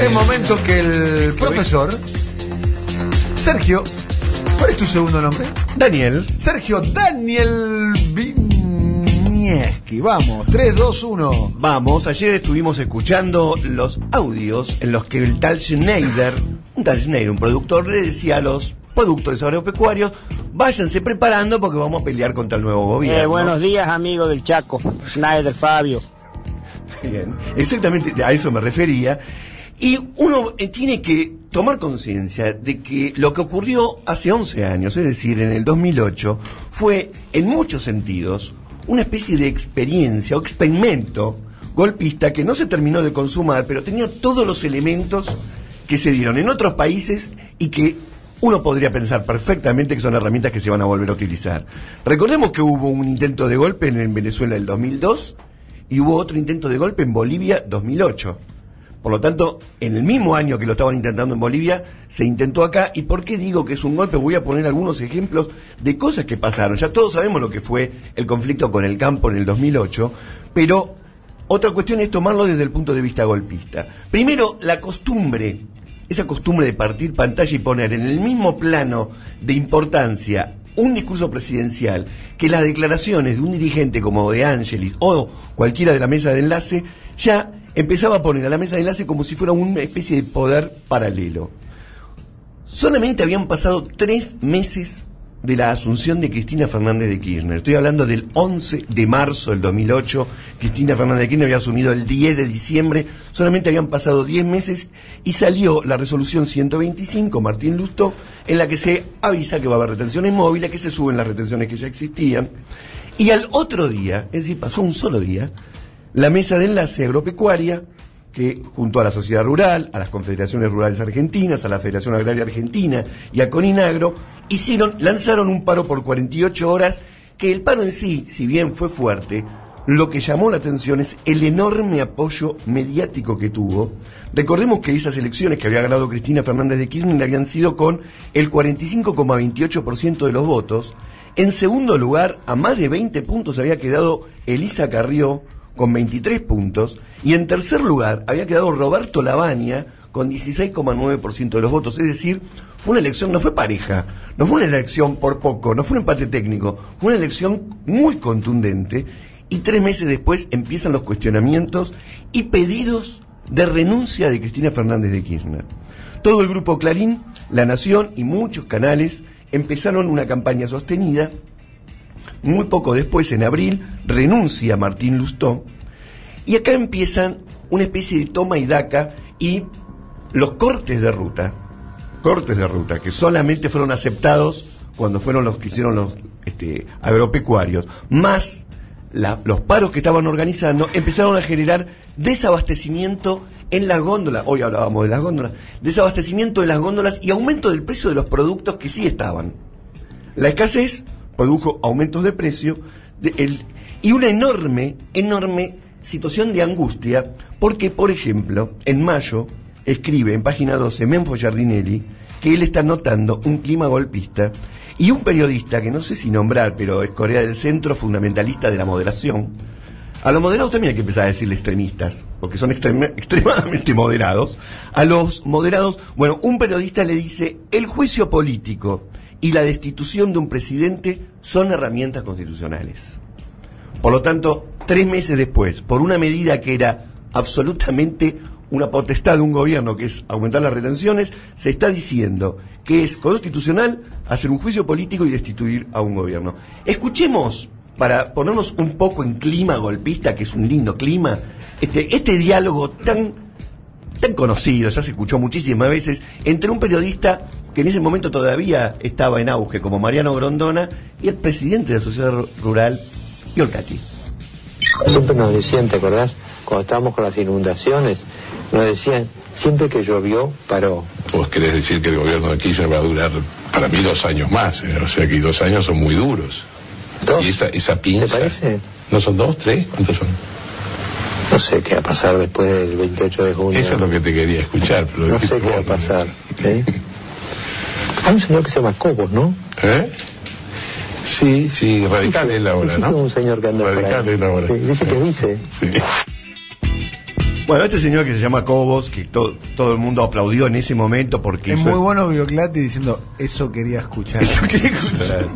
Es momento que el profesor Sergio, ¿cuál es tu segundo nombre? Daniel. Sergio Daniel Vinieski. Vamos, 3, 2, 1. Vamos, ayer estuvimos escuchando los audios en los que el tal Schneider, un tal Schneider, un productor, le decía a los productores agropecuarios, váyanse preparando porque vamos a pelear contra el nuevo gobierno. Eh, buenos días, amigo del Chaco. Schneider Fabio. Bien, exactamente a eso me refería. Y uno eh, tiene que tomar conciencia de que lo que ocurrió hace 11 años, es decir, en el 2008, fue en muchos sentidos una especie de experiencia o experimento golpista que no se terminó de consumar, pero tenía todos los elementos que se dieron en otros países y que uno podría pensar perfectamente que son herramientas que se van a volver a utilizar. Recordemos que hubo un intento de golpe en Venezuela el 2002 y hubo otro intento de golpe en Bolivia 2008. Por lo tanto, en el mismo año que lo estaban intentando en Bolivia, se intentó acá. ¿Y por qué digo que es un golpe? Voy a poner algunos ejemplos de cosas que pasaron. Ya todos sabemos lo que fue el conflicto con el campo en el 2008, pero otra cuestión es tomarlo desde el punto de vista golpista. Primero, la costumbre, esa costumbre de partir pantalla y poner en el mismo plano de importancia un discurso presidencial que las declaraciones de un dirigente como de Angelis o cualquiera de la mesa de enlace ya empezaba a poner a la mesa de enlace como si fuera una especie de poder paralelo. Solamente habían pasado tres meses de la asunción de Cristina Fernández de Kirchner. Estoy hablando del 11 de marzo del 2008. Cristina Fernández de Kirchner había asumido el 10 de diciembre. Solamente habían pasado 10 meses y salió la resolución 125, Martín Lustó, en la que se avisa que va a haber retenciones móviles, que se suben las retenciones que ya existían. Y al otro día, es decir, pasó un solo día, la mesa de enlace agropecuaria, que junto a la sociedad rural, a las confederaciones rurales argentinas, a la Federación Agraria Argentina y a Coninagro, hicieron, lanzaron un paro por 48 horas, que el paro en sí, si bien fue fuerte, lo que llamó la atención es el enorme apoyo mediático que tuvo. Recordemos que esas elecciones que había ganado Cristina Fernández de Kirchner habían sido con el 45,28% de los votos. En segundo lugar, a más de 20 puntos había quedado Elisa Carrió, con 23 puntos, y en tercer lugar había quedado Roberto Lavagna con 16,9% de los votos, es decir, fue una elección, no fue pareja, no fue una elección por poco, no fue un empate técnico, fue una elección muy contundente. Y tres meses después empiezan los cuestionamientos y pedidos de renuncia de Cristina Fernández de Kirchner. Todo el grupo Clarín, La Nación y muchos canales empezaron una campaña sostenida muy poco después, en abril, renuncia Martín Lustó. Y acá empiezan una especie de toma y daca y los cortes de ruta. Cortes de ruta que solamente fueron aceptados cuando fueron los que hicieron los este, agropecuarios, más los paros que estaban organizando, empezaron a generar desabastecimiento en las góndolas, hoy hablábamos de las góndolas, desabastecimiento de las góndolas y aumento del precio de los productos que sí estaban. La escasez produjo aumentos de precio y una enorme, enorme situación de angustia, porque, por ejemplo, en mayo escribe en página 12 Menfo Giardinelli que él está notando un clima golpista y un periodista que no sé si nombrar, pero es Corea del Centro, fundamentalista de la moderación. A los moderados también hay que empezar a decirle extremistas, porque son extremadamente moderados. A los moderados, bueno, un periodista le dice, el juicio político y la destitución de un presidente son herramientas constitucionales. Por lo tanto, tres meses después, por una medida que era absolutamente una potestad de un gobierno, que es aumentar las retenciones, se está diciendo que es constitucional hacer un juicio político y destituir a un gobierno. Escuchemos, para ponernos un poco en clima golpista, que es un lindo clima, este, este diálogo tan, tan conocido, ya se escuchó muchísimas veces, entre un periodista que en ese momento todavía estaba en auge, como Mariano Grondona, y el presidente de la sociedad rural, Yorcati. Siempre nos decían, ¿te acordás? Cuando estábamos con las inundaciones, nos decían, siempre que llovió, paró. Vos querés decir que el gobierno de Kirchner va a durar, para mí, dos años más. ¿eh? O sea que dos años son muy duros. ¿Dos? Y esa, esa pinza... ¿Te parece? ¿No son dos, tres? ¿Cuántos son? No sé qué va a pasar después del 28 de junio. Eso es lo que te quería escuchar. Pero No sé qué va a pasar. ¿sí? Hay un señor que se llama Cobos, ¿no? ¿Eh? Sí, sí, radical es la hora, ¿no? un señor que anda por ahí. Radical es la hora. Sí, dice que dice. Sí. Bueno, este señor que se llama Cobos, que to- todo el mundo aplaudió en ese momento porque Es hizo- muy bueno Bioclati diciendo, eso quería escuchar. Eso quería escuchar.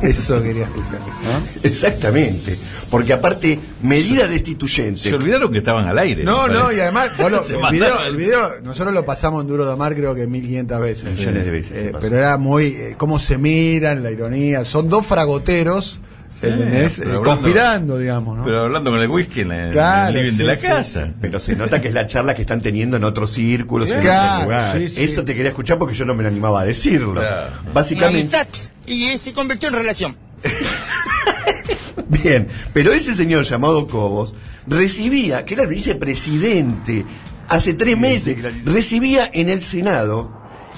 Eso quería escuchar. ¿no? Exactamente. Porque aparte, medida destituyente. Se olvidaron que estaban al aire. No, no, y además, Se el, video, el video, nosotros lo pasamos en Duro de Amar creo que 1500 veces. Millones de veces Eh, pero era muy, eh, cómo se miran, la ironía. Son dos fragoteros, Sí, Eh, hablando- conspirando, digamos, ¿no? Pero hablando con el whisky en, la- en Claro, el living sí, de la sí. casa. Pero se nota que es la charla que están teniendo en otros círculos, en Claro, otros. Eso te quería escuchar porque yo no me lo animaba a decirlo. Claro. Básicamente. y se convirtió en relación. Bien, pero ese señor llamado Cobos recibía, que era el vicepresidente, hace tres meses, recibía en el Senado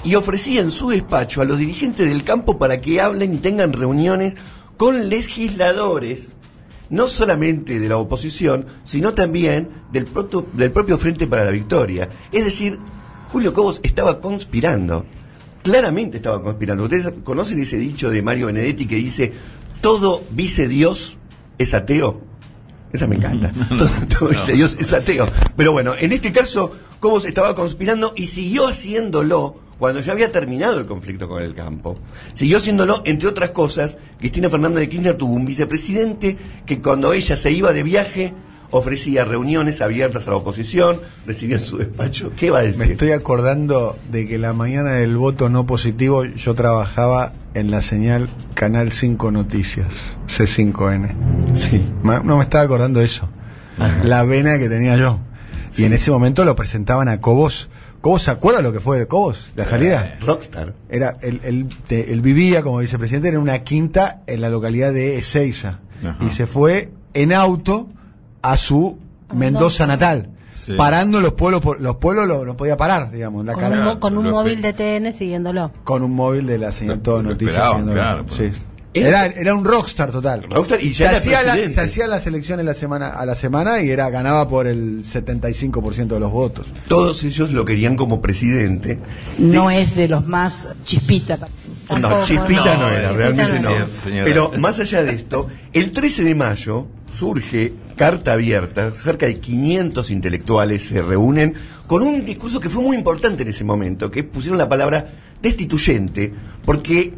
y ofrecía en su despacho a los dirigentes del campo para que hablen y tengan reuniones con legisladores, no solamente de la oposición, sino también del, proto- del propio Frente para la Victoria. Es decir, Julio Cobos estaba conspirando. Claramente estaba conspirando. Ustedes conocen ese dicho de Mario Benedetti que dice, todo vice Dios es ateo. Esa me encanta. Todo, todo vice Dios es ateo. Pero bueno, en este caso, Cobos estaba conspirando y siguió haciéndolo cuando ya había terminado el conflicto con el campo. Siguió haciéndolo, entre otras cosas, Cristina Fernández de Kirchner tuvo un vicepresidente que cuando ella se iba de viaje ofrecía reuniones abiertas a la oposición, recibía en su despacho. ¿Qué va a decir? Me estoy acordando de que la mañana del voto no positivo yo trabajaba en la señal Canal 5 Noticias, C5N. Sí. No me estaba acordando de eso. La vena que tenía yo. Y en ese momento lo presentaban a Cobos. ¿Cobos se acuerda lo que fue de Cobos? ¿La salida? Rockstar. Era, él, él, te- él vivía como vicepresidente en una quinta en la localidad de Ezeiza. Ajá. Y se fue en auto a su Mendoza natal. Sí. Parando los pueblos, por- los pueblos lo- no podía parar, digamos, la Con cara- un, con un Lo móvil de TN siguiéndolo. con un móvil de la señal Lo- Todo lo Noticias. haciéndolo. claro, pues. Sí. Era, era un rockstar total. Rockstar y se hacía, la, se hacía las elecciones la semana, a la semana y era ganaba por el 75% de los votos. Todos ellos lo querían como presidente. No es de los más chispita. No, chispita no, no, era, chispita realmente no. Sí. Pero más allá de esto, el 13 de mayo surge carta abierta, cerca de 500 intelectuales se reúnen con un discurso que fue muy importante en ese momento, que pusieron la palabra destituyente, porque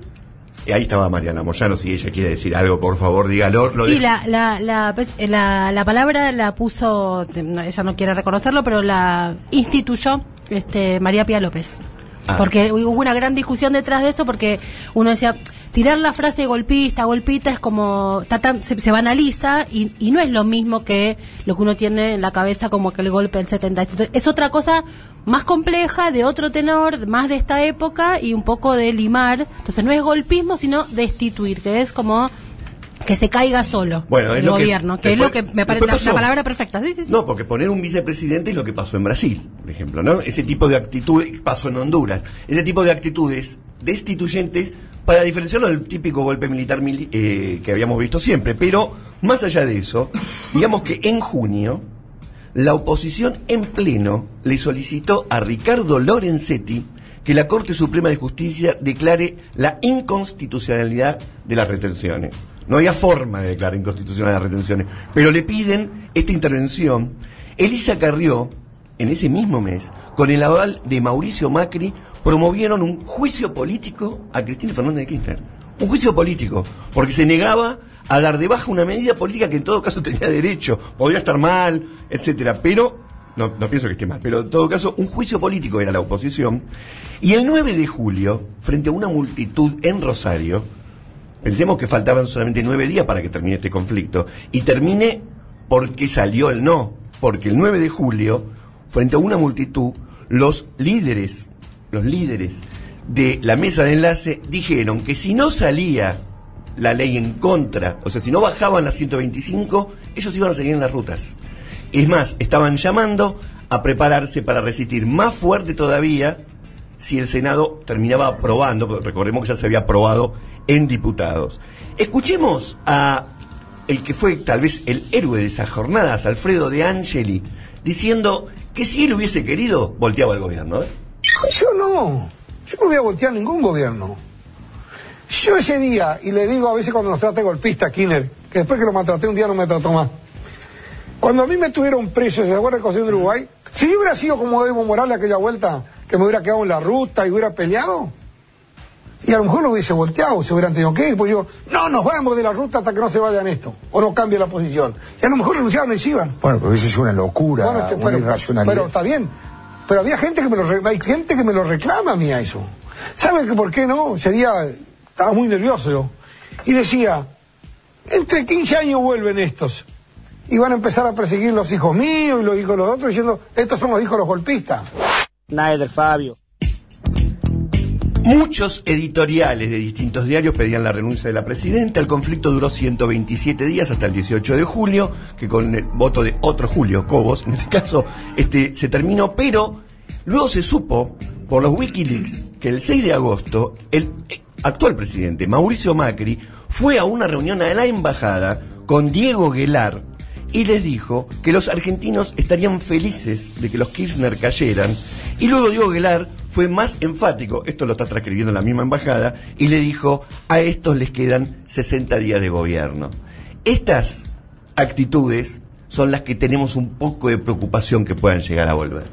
ahí estaba Mariana Moyano, si ella quiere decir algo, por favor, dígalo. Lo Sí, la, la, la, pues, la, la palabra la puso, ella no quiere reconocerlo, pero la instituyó este, María Pía López. Ah. Porque hubo una gran discusión detrás de eso, porque uno decía, tirar la frase golpista, golpita es como, se, se banaliza y, y no es lo mismo que lo que uno tiene en la cabeza como que el golpe del 77. Es otra cosa más compleja, de otro tenor, más de esta época y un poco de limar. Entonces no es golpismo, sino destituir, que es como que se caiga solo Bueno, el que gobierno, que, es lo que me parece la, palabra perfecta. Sí, sí, sí. No, porque poner un vicepresidente es lo que pasó en Brasil, por ejemplo, ¿no? Ese tipo de actitudes pasó en Honduras. Ese tipo de actitudes destituyentes para diferenciarlo del típico golpe militar mili- eh, que habíamos visto siempre. Pero, más allá de eso, digamos que en junio, la oposición en pleno le solicitó a Ricardo Lorenzetti que la Corte Suprema de Justicia declare la inconstitucionalidad de las retenciones. No había forma de declarar inconstitucional las retenciones, pero le piden esta intervención. Elisa Carrió, en ese mismo mes, con el aval de Mauricio Macri, promovieron un juicio político a Cristina Fernández de Kirchner. Un juicio político, porque se negaba a dar de baja una medida política que en todo caso tenía derecho, podría estar mal, etcétera, pero no, pienso que esté mal, pero en todo caso un juicio político era la oposición. Y el 9 de julio, frente a una multitud en Rosario, pensemos que faltaban solamente nueve días para que termine este conflicto, y termine porque salió el no, porque el 9 de julio, frente a una multitud, los líderes, los líderes de la mesa de enlace dijeron que si no salía la ley en contra, o sea, si no bajaban las 125, ellos iban a seguir en las rutas. Es más, estaban llamando a prepararse para resistir más fuerte todavía si el Senado terminaba aprobando, recordemos que ya se había aprobado en diputados. Escuchemos a el que fue tal vez el héroe de esas jornadas, Alfredo de Angeli, diciendo que si él hubiese querido, volteaba el gobierno. ¿eh? Yo no, yo no voy a voltear ningún gobierno. Yo ese día, y le digo a veces cuando nos trate golpista, Kinner, que después que lo maltraté un día no me trató más. Cuando a mí me tuvieron preso, ¿se acuerdan de de Uruguay? Si yo hubiera sido como Evo Morales aquella vuelta, que me hubiera quedado en la ruta y hubiera peleado, y a lo mejor lo hubiese volteado, se hubieran tenido que ir, pues yo, no, nos vamos de la ruta hasta que no se vayan esto, o no cambie la posición. Y a lo mejor renunciaban y se iban. Bueno, pero eso es una locura, Bueno, este, una pero, irracionalidad. pero está bien. Pero había gente que me lo hay gente que me lo reclama a mí a eso. ¿Sabe que por qué no? Sería estaba muy nervioso yo. Y decía, entre 15 años vuelven estos. Y van a empezar a perseguir los hijos míos y los hijos de los otros diciendo, estos son los hijos de los golpistas. Snyder, Fabio. Muchos editoriales de distintos diarios pedían la renuncia de la presidenta. El conflicto duró 127 días hasta el 18 de julio, que con el voto de otro Julio, Cobos, en este caso, este, se terminó, pero luego se supo por los Wikileaks que el 6 de agosto el actual presidente, Mauricio Macri, fue a una reunión a la embajada con Diego Guelar y les dijo que los argentinos estarían felices de que los Kirchner cayeran. Y luego Diego Guelar fue más enfático, esto lo está transcribiendo la misma embajada, y le dijo, a estos les quedan 60 días de gobierno. Estas actitudes son las que tenemos un poco de preocupación que puedan llegar a volver.